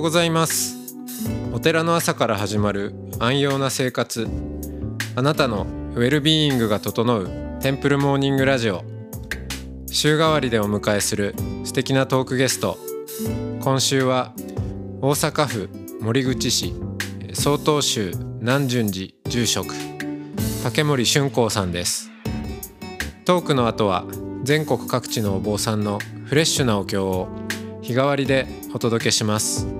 うございます。お寺の朝から始まる安養な生活。あなたのウェルビーイングが整うテンプルモーニングラジオ。週替わりでお迎えする素敵なトークゲスト。今週は大阪府森口市曹洞宗南順寺住職竹森俊光さんです。トークの後は全国各地のお坊さんのフレッシュなお経を日替わりでお届けします。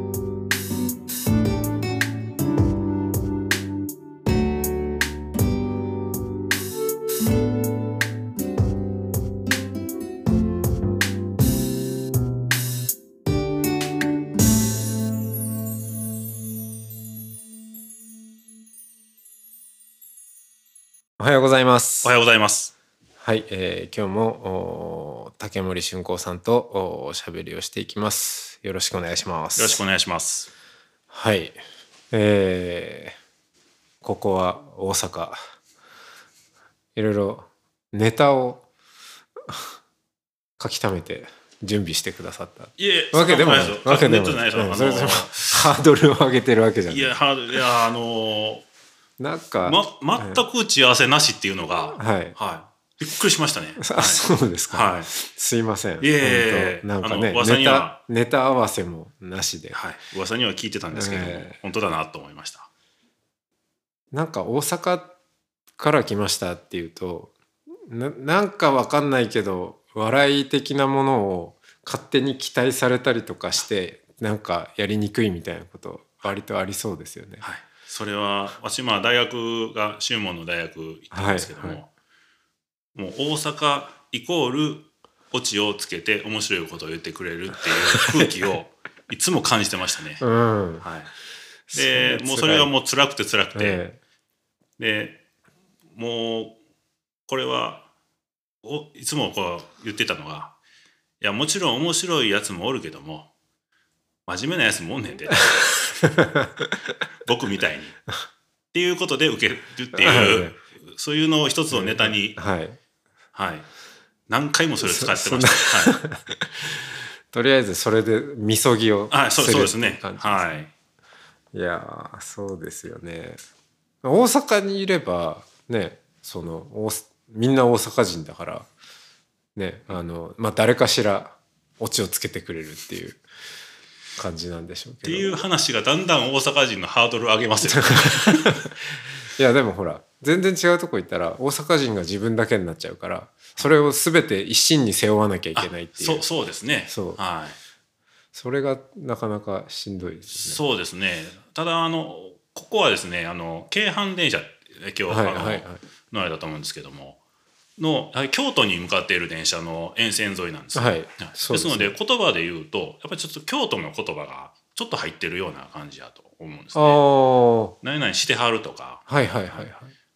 えー、今日もお竹森俊光さんとおおしゃべりをしていきますよろしくお願いしますよろしくお願いします。はい。えー、ここは大阪。いろいろネタを 書き溜めて準備してくださったいえ、わけでもない。わけでもない。うんあそれでもの ハードルを上げてるわけじゃないい。や、ハードいや、あのなんか、ま、全く打ち合わせなしっていうのが、はい。はい。びっくりしましたね。あ、そうですか。はい。すいません。いえなんかねネタネタ合わせもなしで。はい。噂には聞いてたんですけど本当だなと思いました。なんか大阪から来ましたっていうとななんかわかんないけど笑い的なものを勝手に期待されたりとかしてなんかやりにくいみたいなこと割とありそうですよね。はい。それは、私、まあ、大学が、修門の大学行ったんですけども、はいはもう大阪イコール、オチをつけて面白いことを言ってくれるっていう空気をいつも感じてましたね。うん。はい。で、もうそれがもう辛くて辛くて、えでもうこれはおいつもこう言ってたのがいやもちろん面白いやつもおるけども真面目なやつもおんねんで 僕みたいに。っていうことで受けるっていうそういうのを一つのネタに、えはい。はい、何回もそれを使ってました。はいとりあえずそれでみそぎをはい、そうるそうですねはい。いやーそうですよね大阪にいればねそのみんな大阪人だからねあのまあ誰かしらオチをつけてくれるっていう感じなんでしょうけどっていう話がだんだん大阪人のハードルを上げますよね。いやでもほら全然違うとこ行ったら大阪人が自分だけになっちゃうからそれを全て一身に背負わなきゃいけないっていうそうそうですね。そうはい。それがなかなかしんどいですね。そうですね。ただあのここはですねあの京阪電車今日、あのはいはいはい乗られたと思うんですけどもの京都に向かっている電車の沿線沿いなんですよ。はいですそうですねので言葉で言うとやっぱりちょっと京都の言葉がちょっと入ってるような感じだと思うんですああね。ー何々してはるとか、はいはいはいはい。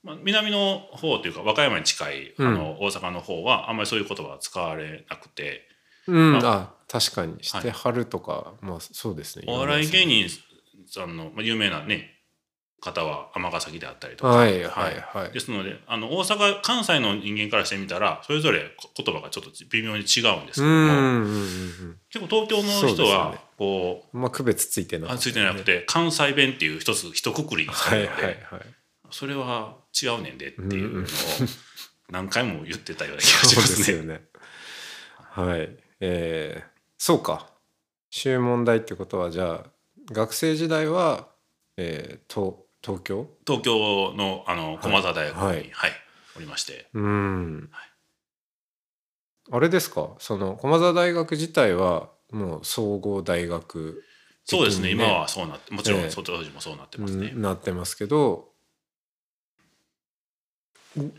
まあ、南の方というか和歌山に近いあの、大阪の方はあんまりそういう言葉は使われなくて。うん、まあ確かにしてはるとか、まあそうですね。お笑い芸人さんのまあ有名なね方は尼崎であったりとか、はいはいはい。ですのであの大阪関西の人間からしてみたらそれぞれ言葉がちょっと微妙に違うんですけども。結構東京の人はね。こうまあ区別ついてなかったあついてなくて関西弁っていう一つ一括りにさはいれるので、はいはい。それは違うねんでっていうのを何回も言ってたような気がしますね。ですよね。はい。えー、そうか。週問題ってことはじゃあ学生時代は、えー、東東京？東京のあの駒澤大学に、ははいいおりましてうん。あれですか？その駒澤大学自体はもう総合大学的にそうですね今はそうなってもちろええん当時もそうなってますね。うんなってますけど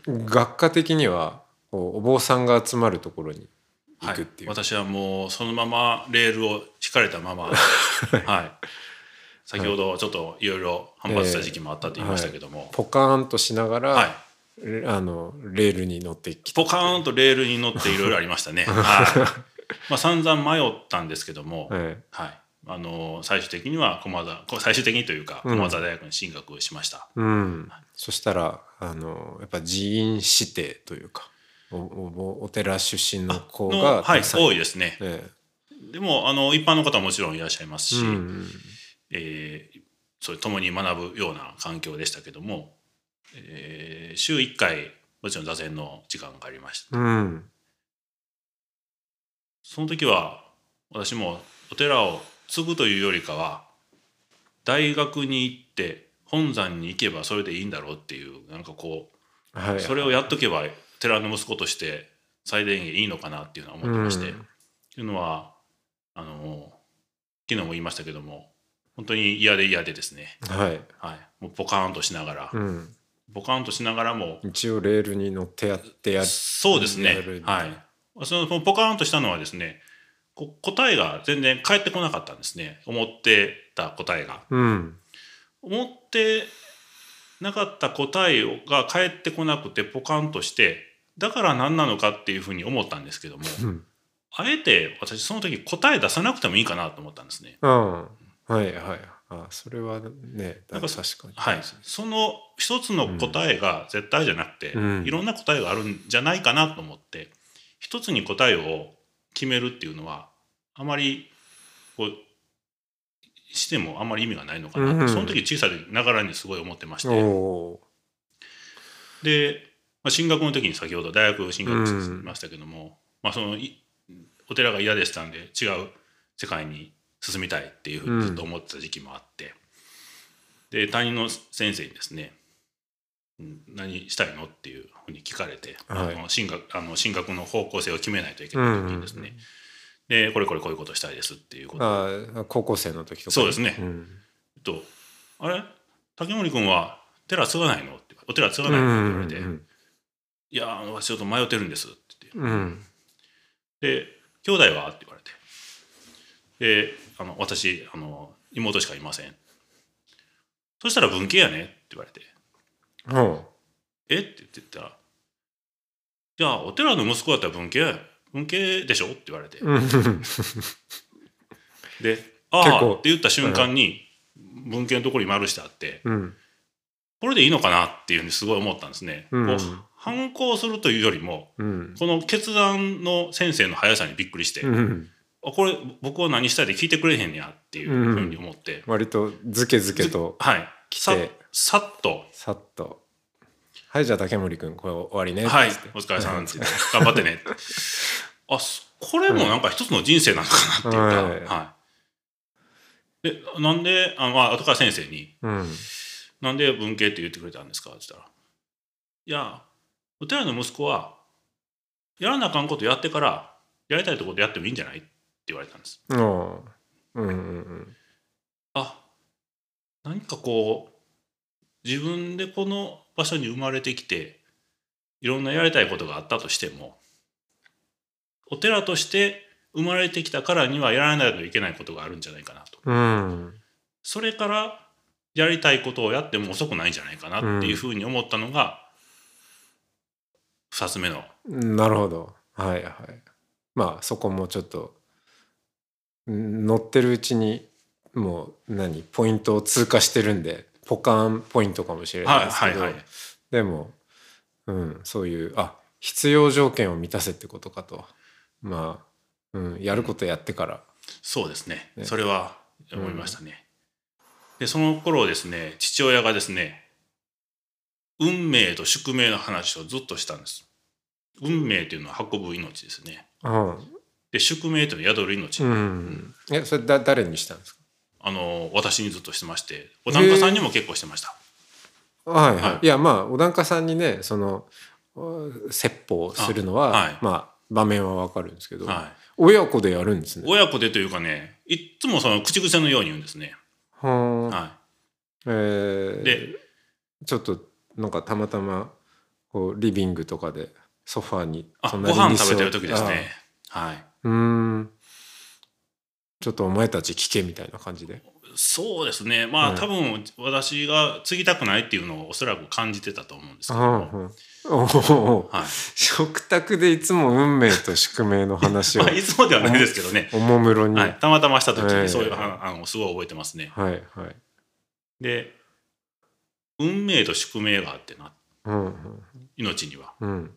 学科的にはお坊さんが集まるところに行はいくっていう、、私はもうそのままレールを引かれたまま、はい、先ほどちょっといろいろ反発した時期もあったと言いましたけども、ポカーンとしながら、はい、レあのレールに乗ってきた。ポカーンとレールに乗っていろいろありましたね。はい。まあ、散々迷ったんですけども、はいはい、あの最終的には駒澤こ最終的にというかうん。駒澤大学に進学しました。うん、そしたらあのやっぱ人員指定というかおおお寺出身の子のがはい多いですね。えでもあの一般の方はもちろんいらっしゃいますし、えうん。えーそれ共に学ぶような環境でしたけども、えー週1回もちろん座禅の時間がありました。うん。その時は私もお寺を継ぐというよりかは大学に行って本山に行けばそれでいいんだろうっていうなんかこはい。うそれをやっとけば寺の息子として最大限いいのかなっていうのは思ってまして、うん。というのはあの昨日も言いましたけども本当に嫌で嫌でですね、はい、はい、もうポカーンとしながら、うん、ポカーンとしながらも一応レールに乗ってやってやる。そうですね。はい。いそのポカーンとしたのはですねこ答えが全然返ってこなかったんですね。思ってた答えが。うん思ってなかった答えが返ってこなくてポカンとしてだから何なのかっていうふうに思ったんですけどもうん。あえて私その時答え出さなくてもいいかなと思ったんですね。うんはいはい。あそれはねだなんか確かに。はい、その一つの答えが絶対じゃなくて、うん。いろんな答えがあるんじゃないかなと思って一つに答えを決めるっていうのはあまりこうしてもあんまり意味がないのかな。うん。その時小さいながらにすごい思ってましおて。おで、まあ、進学の時に先ほど大学進学しましたけども、まあ、そのいお寺が嫌でしたんで違う世界に進みたいっていうふうにずっと思ってた時期もあって、で担任の先生にですねうん何したいのっていうふうに聞かれて、はい。あの進学あの進学の方向性を決めないといけない時にですね、でこれこれこういうことしたいですっていうこと。をああ高校生の時とかそうですね。ん。と「あれ？竹森君は寺継がないの?」って「お寺継がないの?」って言われて「うんいやー私ちょっと迷ってるんです」って言って。うん。で「兄弟は?」って言われて。であの私あの妹しかいません。そしたら文系やねって言われて。う。ん「え？っ?」て言ってたら「じゃあお寺の息子だったら文系や文系でしょ?」って言われて。うん。で「ああ」って言った瞬間に文系のところに丸してあってうん。これでいいのかなっていうふうにすごい思ったんですね。うん。こう反抗するというよりもうん。この決断の先生の速さにびっくりして、うん。あこれ僕は何したいで聞いてくれへんねやっていうふうに思って、割とズケズケとはい。さっと。さっと「はいじゃあ竹森君これ終わりね」「はいお疲れさん」って言って「頑張ってね」あそこれもなんか一つの人生なのかなっていうか、はい。はい。でなんであ、まあ後から先生にうん「なんで文系って言ってくれたんですか?」って言ったら「いやお寺の息子はやらなあかんことやってからやりたいところでやってもいいんじゃない?」って言われたんです。うん。うんうんうん。あ何かこう自分でこの場所に生まれてきていろんなやりたいことがあったとしてもお寺として生まれてきたからにはやらないといけないことがあるんじゃないかなと。うん。それからやりたいことをやっても遅くないんじゃないかなっていうふうに思ったのが2つ目の。なるほど。はいはい。まあそこもちょっとん乗ってるうちにもう何ポイントを通過してるんでポカンポイントかもしれないはいですけど、はいはいでも、うん、そういうあ必要条件を満たせってことかと。まあ、うん、やることやってから、そうですね。ね。それは思いましたね、でその頃ですね父親がですね運命と宿命の話をずっとしたんです。運命というのは運ぶ命ですね。うん。で宿命というのは宿る命、うん、えそれだ誰にしたんですか？あの私にずっとしてましてお檀家さんにも結構してました。はいはい、はい。い、やまあお檀家さんにねそのお説法するのは、あはい。まあ場面はわかるんですけど、はい。親子でやるんですね。親子でというかねいっつもその口癖のように言うんですね。はあ。はえーいでちょっとなんかたまたまこうリビングとかでソファーにあご飯食べてる座時ですね。はい。あうーんちょっとお前たち聞けみたいな感じで。そうですね。まあ、はい多分私が継ぎたくないっていうのをおそらく感じてたと思うんですけど。うんおおはい。食卓でいつも運命と宿命の話を。まあ、いつもではないですけどね、おもむろに、はい、たまたました時ええにそういうはあのすごい覚えてますね。はいはい。で運命と宿命があってな。うん命には。うん。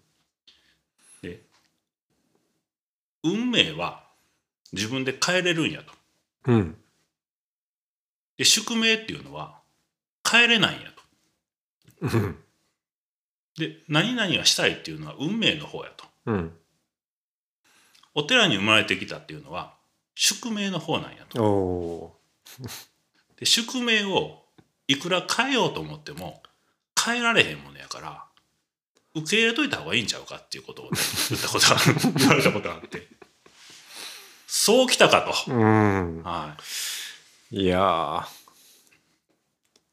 運命は自分で変えれるんやと。うんで宿命っていうのは変えれないんやと。うんで何々がしたいっていうのは運命の方やと。うんお寺に生まれてきたっていうのは宿命の方なんやと。で宿命をいくら変えようと思っても変えられへんものやから受け入れといた方がいいんちゃうかっていうことを、ね、言ったことが 言われたことがあってそうきたかと。ーうん。はい。いやー。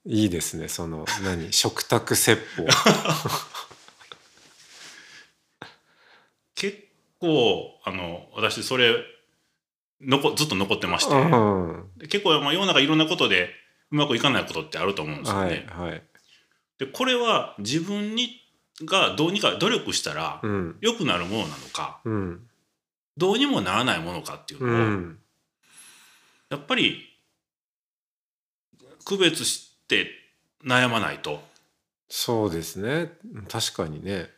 いいですねその何？食卓説法。結構あの私それのこずっと残ってまして、うん。で結構、まあ、世の中いろんなことでうまくいかないことってあると思うんですよはね。いはい。でこれは自分にがどうにか努力したらうん。良くなるものなのか。うんどうにもならないものかっていううのを、ん。やっぱり区別して悩まないと。そうですね。確かにね。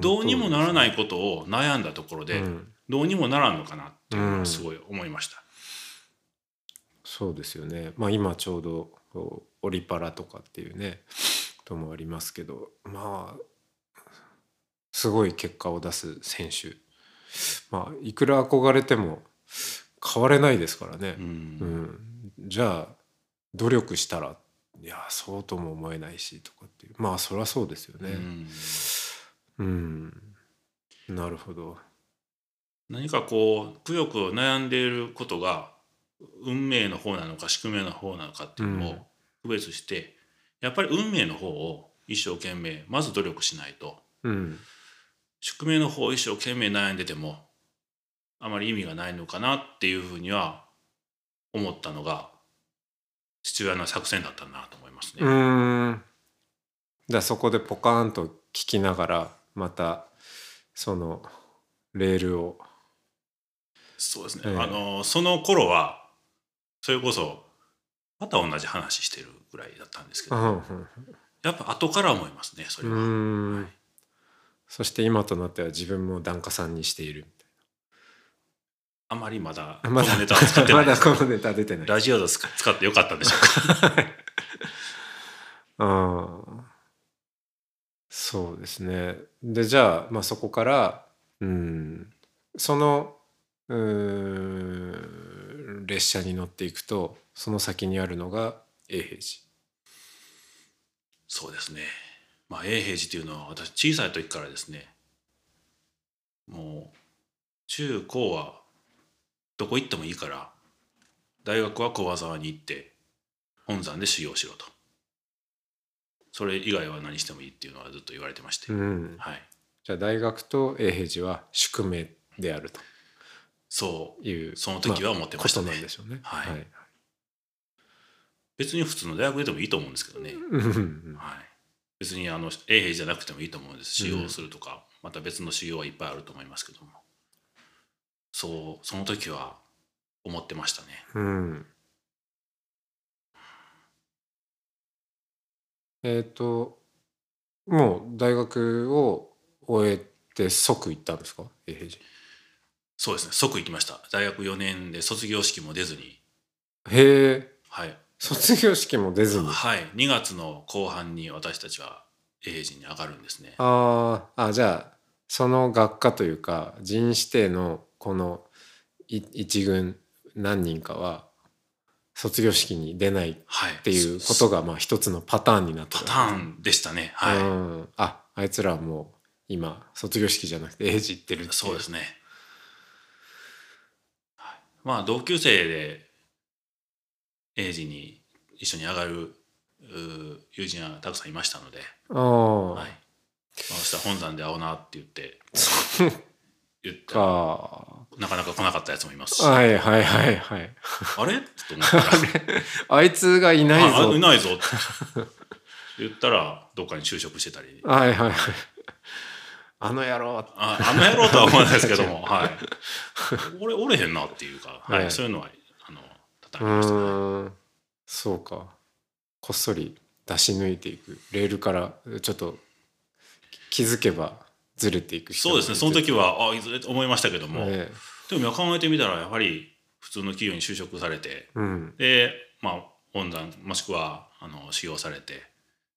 どうにもならないでことを悩んだところで、うん。どうにもならんのかなっていうのはすごい思いました。そうですよね。まあ今ちょうどオリパラとかっていうねこともありますけどまあすごい結果を出す選手まあいくら憧れても変われないですからね。う、ん。うん、じゃあ努力したらいやそうとも思えないしとかっていう。まあそりゃそうですよね。うん。うん、なるほど。何かこうくよくよ悩んでいることが運命の方なのか宿命の方なのかっていうのうん。を区別して、やっぱり運命の方を一生懸命まず努力しないと。うん宿命の方を一生懸命悩んでてもあまり意味がないのかなっていうふうには思ったのが父親の作戦だったなと思いますうね。ーん。じゃあそこでポカーンと聞きながらまたそのレールを。そうですね、ええ。あのその頃はそれこそまた同じ話してるぐらいだったんですけど、うんやっぱ後から思いますねそれは。はいそして今となっては自分も檀家さんにしているみあまりまだたいなこのネタは使ってない。まだこのネタ出てない。ラジオで使使ってよかったんでしょうか？ああ。そうですね。でじゃあ、まあ、そこからうん。そのうーん列車に乗っていくとその先にあるのが永平寺。そうですね。まあ永平寺というのは私小さい時からですねもう中高はどこ行ってもいいから大学は小沢に行って本山で修行しろと。それ以外は何してもいいっていうのはずっと言われてまして、うん。はい。じゃあ大学と永平寺は宿命であると。そう。いうその時は思ってましたね。ことなんでしょうね。はい。別に普通の大学でもいいと思うんですけどね、はい、別にあの永平じゃなくてもいいと思うんです。修うん。行するとか、また別の修行はいっぱいあると思いますけども。そうその時は思ってましたね。うん。えっ、ともう大学を終えて即行ったんですか？永平寺そうですね。即行きました。大学4年で卒業式も出ずに。へえはい、卒業式も出ずに。はい、2月の後半に私たちは永平寺に上がるんですね。あーあじゃあその学科というか人指定のこのい一軍何人かは卒業式に出ないっはい。ていうことがまあ一つのパターンになってパるターンでしたね。はい、うん、ああいつらはもう今卒業式じゃなくて英治行ってるっていそうですね、はい、まあ同級生で英治に一緒に上がる友人はたくさんいましたので、はい、まあ、明日本山で会おうなって言って 言ったか。なかなか来なかったやつもいますし、はいはいはいはい。あれ？と思ったら。あいつがいないあぞいないぞって。言ったらどっかに就職してたり。はいはいはい。あの野郎。ああの野郎とは思わないですけども、はい、俺おれへんなっていうか、はい。はい。そういうのはあのう叩きましたね。そうか。こっそり出し抜いていく。レールからちょっと気づけばずれていく人そうですね。その時はあいずれと思いましたけども、ねでも今考えてみたらやはり普通の企業に就職されてうん。でまあ本山もしくはあの修行されて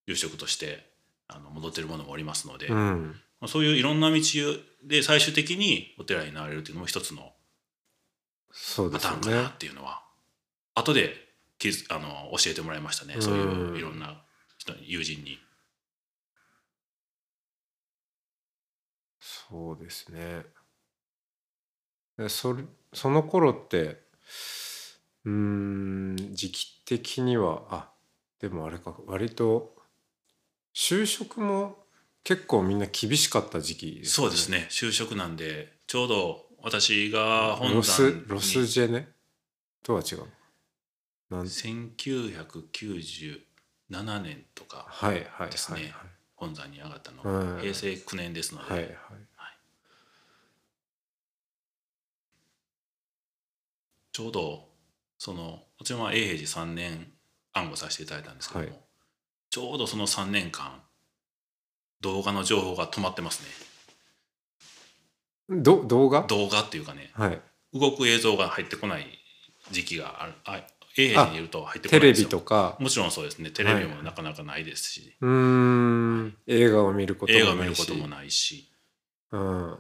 住職としてあの戻ってる者もおりますので、まうん。あ、そういういろんな道で最終的にお寺になれるっていうのも一つのパターンかなねっていうのは、後で気づあの教えてもらいましたね。そういういろんな人に友人に。そうですね。でそれその頃ってうーん時期的にはあでもあれか割と就職も結構みんな厳しかった時期ですそうですね。就職なんでちょうど私が本ロ山に。スロスジェネ？とは違う1997年とかはいはいはいですね。はい本山に上がったの平成9年ですので、はいはい。ちょうどその私は永平寺3年暗号させていただいたんですけども、はい。ちょうどその3年間動画の情報が止まってますね。ど動画？動画っていうかねはい。動く映像が入ってこない時期があるあ永平寺にいると入ってこなテレいんですよ。ビとか。もちろんそうですね。テレビもなかなかないですし、うーん。映画を見ること映画を見もないしることもないし。うん。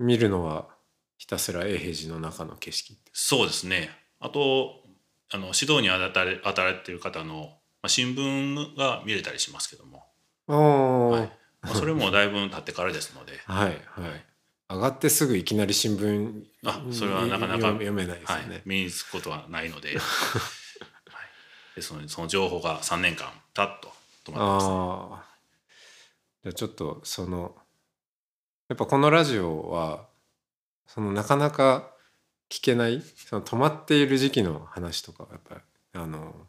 見るのはひたすら永平寺の中の景色そうですね。あとあの指導に当たれ当たられている方の、まあ、新聞が見れたりしますけども、はい。まあ、それもだいぶ経ってからですので。はいはい上がってすぐいきなり新聞あそれはなかなか読読めないですはい身につくことはないので, はい、ですのでその情報が3年間たっと止まってます、ね、じゃあちょっとそのやっぱこのラジオはそのなかなか聞けないその止まっている時期の話とかやっぱりあの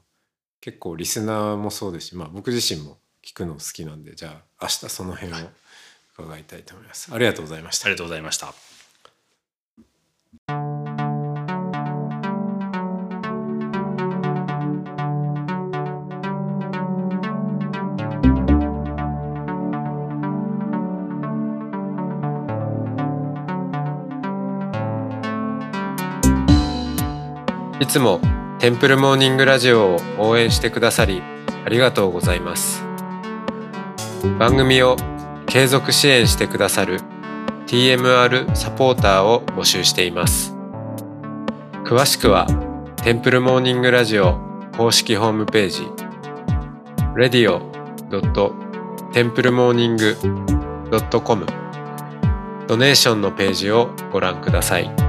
結構リスナーもそうですし、まあ、僕自身も聞くの好きなんでじゃあ明日その辺を伺いたいと思います。ありがとうございました。ありがとうございました。いつもテンプルモーニングラジオを応援してくださりありがとうございます。番組を継続支援してくださる TMR サポーターを募集しています詳しくはテンプルモーニングラジオ公式ホームページ radio.templemorning.com ドネーションのページをご覧ください。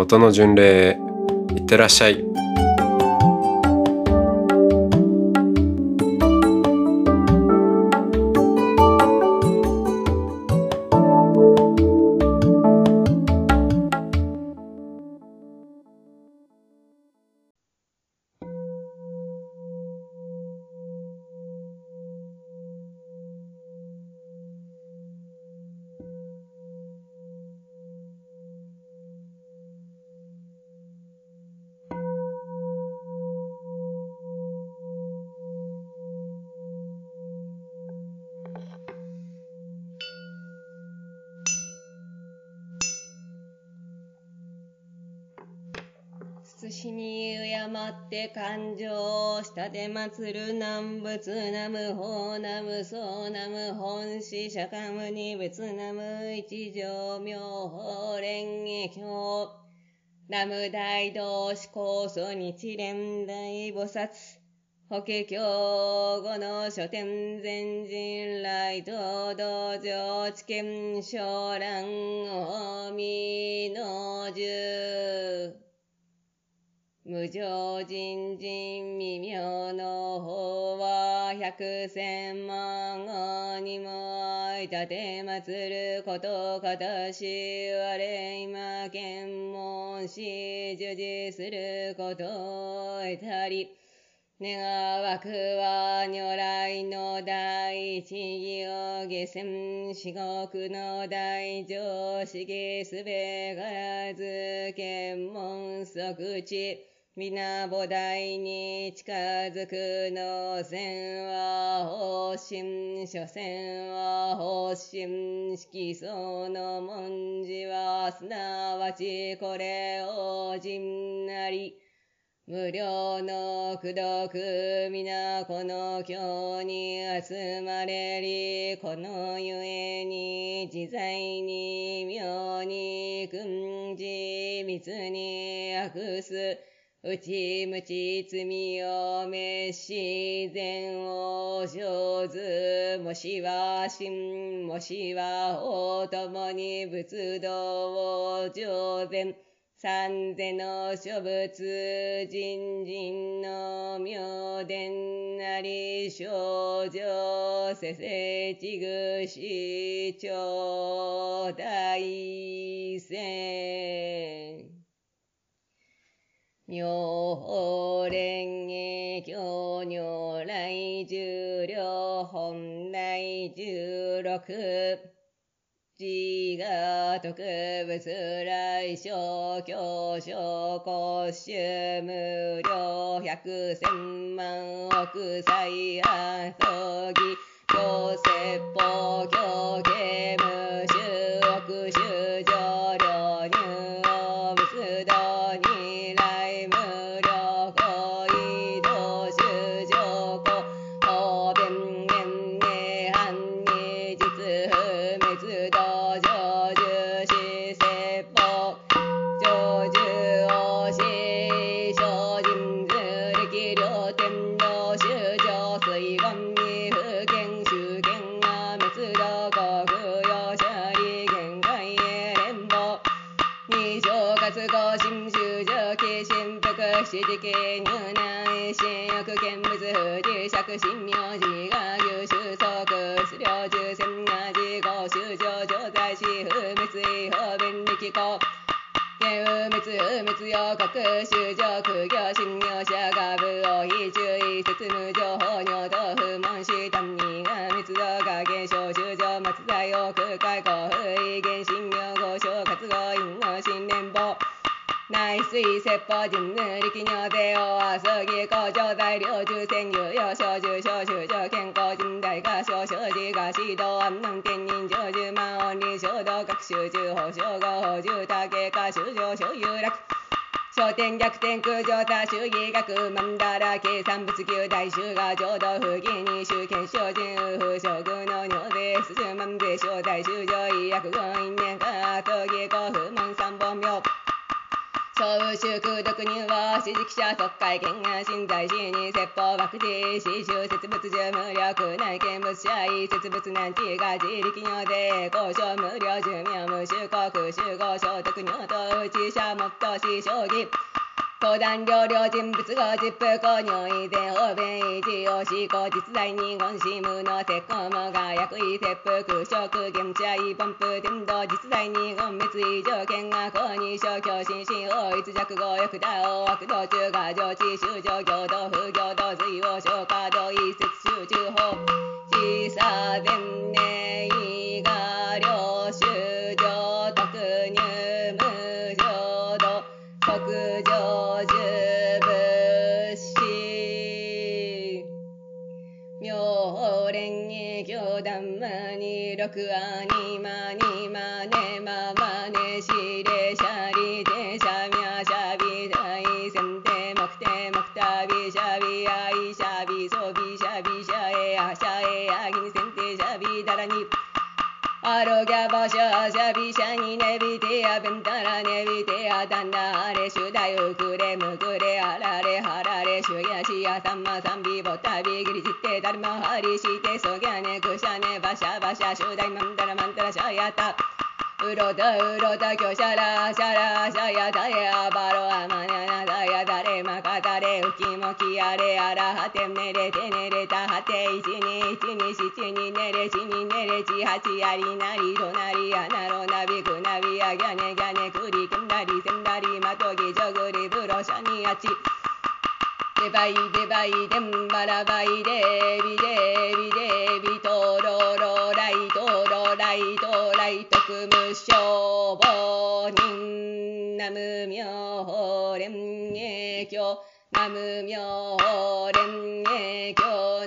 音の巡礼へいってらっしゃい。み敬って感情を下で祀る南仏南無法南無僧南無本師釈迦牟尼仏南無一条妙法蓮華経。南無大道志高祖日蓮大菩薩法華経後の書店全人来東道場知見小蘭大見の十無常人人微妙の法は百千万後にもいたてまつることかたし我今検問し授事することを得たり願わくは如来の第一義を下船四国の大上式すべからず検問即地皆菩提に近づくの線は方針、所詮は方針、色相の文字はすなわちこれを人なり。無料の功徳皆この経に集まれり、このゆえに自在に妙に訓示密に悪す。うちむち罪を滅し、善を上手、もしは真、もしは法ともに仏道を上善。三世の諸仏、人人の妙伝なり、少女、せせちぐし、超大戦。妙法蓮華経如来十両本来十六。自我特物来小教小公衆無料百千万億歳阿葬儀行説法教刑無滅予告修上苦行信用者が部を非注意説無情報尿道不問し単にが滅道が現象修上松材を空海公不意現信用合唱活合因の新連邦内水説法人無力尿税を遊ぎ工場材料重戦有用小重小修上健康人大が小生児が指導安南天人上十万音理衝動学習中法小合法住宅化修上所有楽商店逆転空上多主義学マンダラ計算物級大衆が浄土不義に集権小人右風将軍の尿税数十万税小大衆上医薬軍因縁化闘技古不問三本名。小修空毒入は指示者特会見が信在死に説法枠地死修説物重無力内見物者意説物難地が自力尿税交渉無料寿命無収国集合所得尿と内者もっとし将棋登壇料料人物が実布購入以前方便維持を施行実在に言し無の鉄鋼もが薬位切腹食現地愛ポンプ天道実在に言滅以上見が公認小教心身法一弱語欲打王悪道中が上智修上行道不行道随を消化道一節集中法自差前年以下に六阿にまにまねままねしれしゃりてしゃみゃしゃび大先手目手目たびしゃびあいしゃびそびしゃびしゃえあしゃえあぎに先手しゃびだらにアロギャばしゃしゃびしゃにねびてやべんたらねびてやだんだあれしゅだよくれむくれあられはられしゅやしやさんまさんびぼたびぎりじってだるまはりしてそぎゃねくしゃねばしゃばしゃしゅだいまんだらまんだらしゃやた。うろたうろたきょしゃらしゃらしゃやたやばろあまにゃなだやだれまかたれうきもきやれあらはてねれてねれた。はていちにいちにしちにねれちにねれちはちやりなりどなりやなろなびくなびやぎゃねぎゃねくりくんだりせんだりまとぎじょぐりぶろしゃにやち。デバイデバイデンバラバイデービデービデービトロロライトロライトライトクムショボニンナムミョホレンエキョナムミョホレンエキョ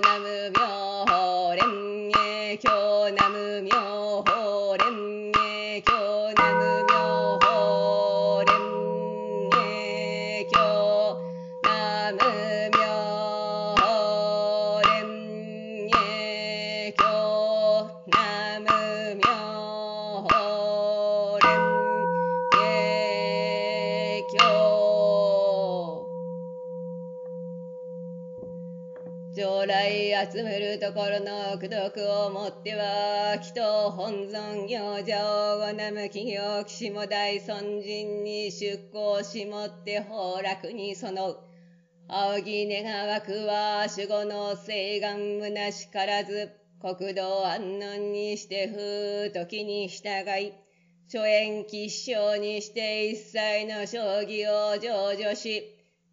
将来集めるところの功徳をもっては、祈祷本尊行者をごなむ企業騎士も大尊人に出向しもって崩落にそのう。仰ぎ願わくは守護の聖願むなしからず、国土安穏にして風時に従い、諸縁吉祥にして一切の将棋を成就し、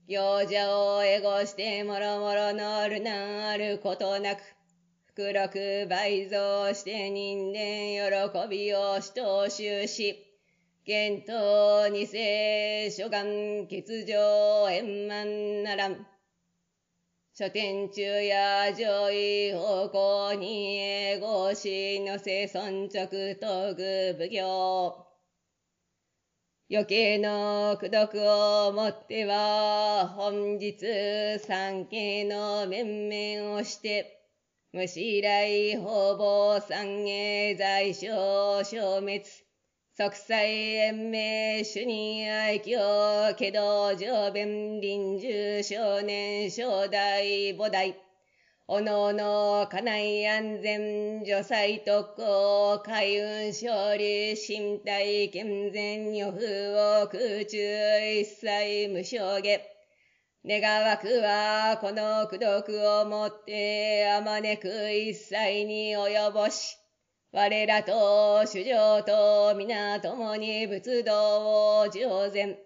行者をエゴしてもろもろのるなあることなく、福禄倍増して人間喜びをしと収し、玄頭二世諸願欠如円満ならん。書店中や上位方向に英語しのせ尊直東具奉行。余計の功徳をもっては、本日三家の面々をして、無視来方々三芸在所消滅。即祭延命主任愛嬌けど上弁臨終少年正代母代おのおの家内安全助祭特攻海運勝利身体健全予風を空中一切無償下。願わくはこの功徳をもってあまねく一切に及ぼし我らと主上と皆共に仏道を上善、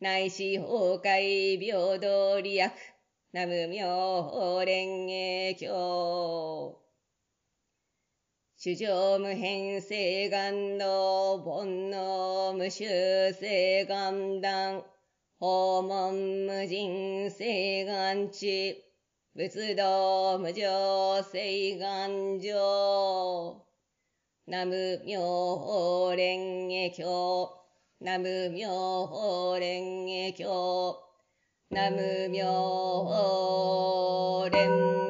内視崩壊平等利益、南無妙法蓮華経。主上無変性願の煩悩無臭性願断、訪問無人性願地、仏道無常性願上。ナム妙蓮華経。ナム妙蓮華経。ナム妙蓮華